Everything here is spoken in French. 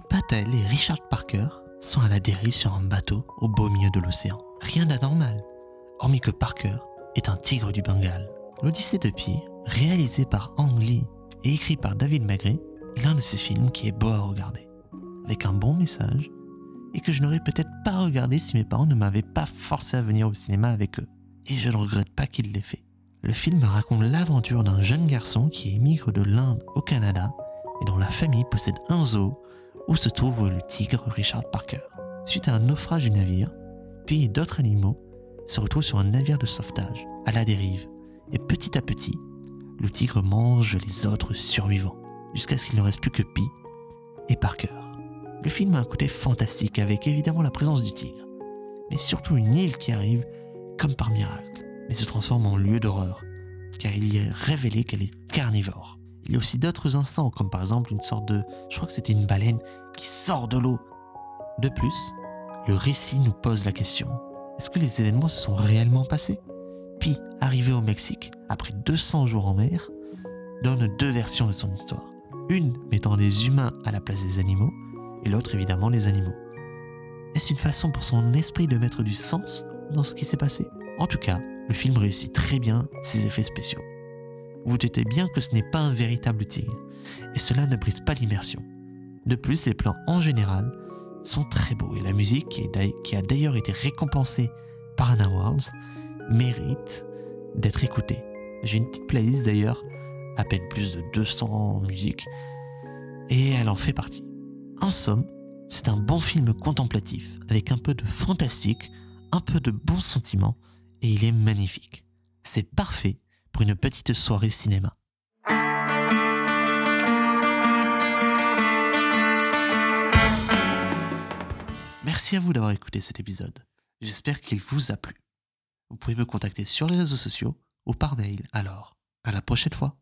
Patel et Richard Parker sont à la dérive sur un bateau au beau milieu de l'océan. Rien d'anormal, hormis que Parker est un tigre du Bengale. L'Odyssée de Pi, réalisé par Ang Lee et écrit par David Magri, est l'un de ces films qui est beau à regarder, avec un bon message, et que je n'aurais peut-être pas regardé si mes parents ne m'avaient pas forcé à venir au cinéma avec eux. Et je ne regrette pas qu'ils l'aient fait. Le film raconte l'aventure d'un jeune garçon qui émigre de l'Inde au Canada et dont la famille possède un zoo où se trouve le tigre Richard Parker. Suite à un naufrage du navire, puis d'autres animaux se retrouvent sur un navire de sauvetage, à la dérive, et petit à petit, le tigre mange les autres survivants, jusqu'à ce qu'il ne reste plus que Pi et Parker. Le film a un côté fantastique avec évidemment la présence du tigre, mais surtout une île qui arrive comme par miracle, mais se transforme en lieu d'horreur, car il y est révélé qu'elle est carnivore. Il y a aussi d'autres instants, comme par exemple une sorte de... Je crois que c'était une baleine qui sort de l'eau. De plus, le récit nous pose la question. Est-ce que les événements se sont réellement passés? Pi, arrivé au Mexique, après 200 jours en mer, donne deux versions de son histoire. Une mettant des humains à la place des animaux, et l'autre évidemment les animaux. Est-ce une façon pour son esprit de mettre du sens dans ce qui s'est passé? En tout cas, le film réussit très bien ses effets spéciaux. Vous doutez bien que ce n'est pas un véritable tigre, et cela ne brise pas l'immersion. De plus, les plans en général sont très beaux, et la musique, qui a d'ailleurs été récompensée par un Awards, mérite d'être écoutée. J'ai une petite playlist d'ailleurs, à peine plus de 200 musiques, et elle en fait partie. En somme, c'est un bon film contemplatif, avec un peu de fantastique, un peu de bons sentiments, et il est magnifique. C'est parfait pour une petite soirée cinéma. Merci à vous d'avoir écouté cet épisode. J'espère qu'il vous a plu. Vous pouvez me contacter sur les réseaux sociaux ou par mail. Alors, à la prochaine fois.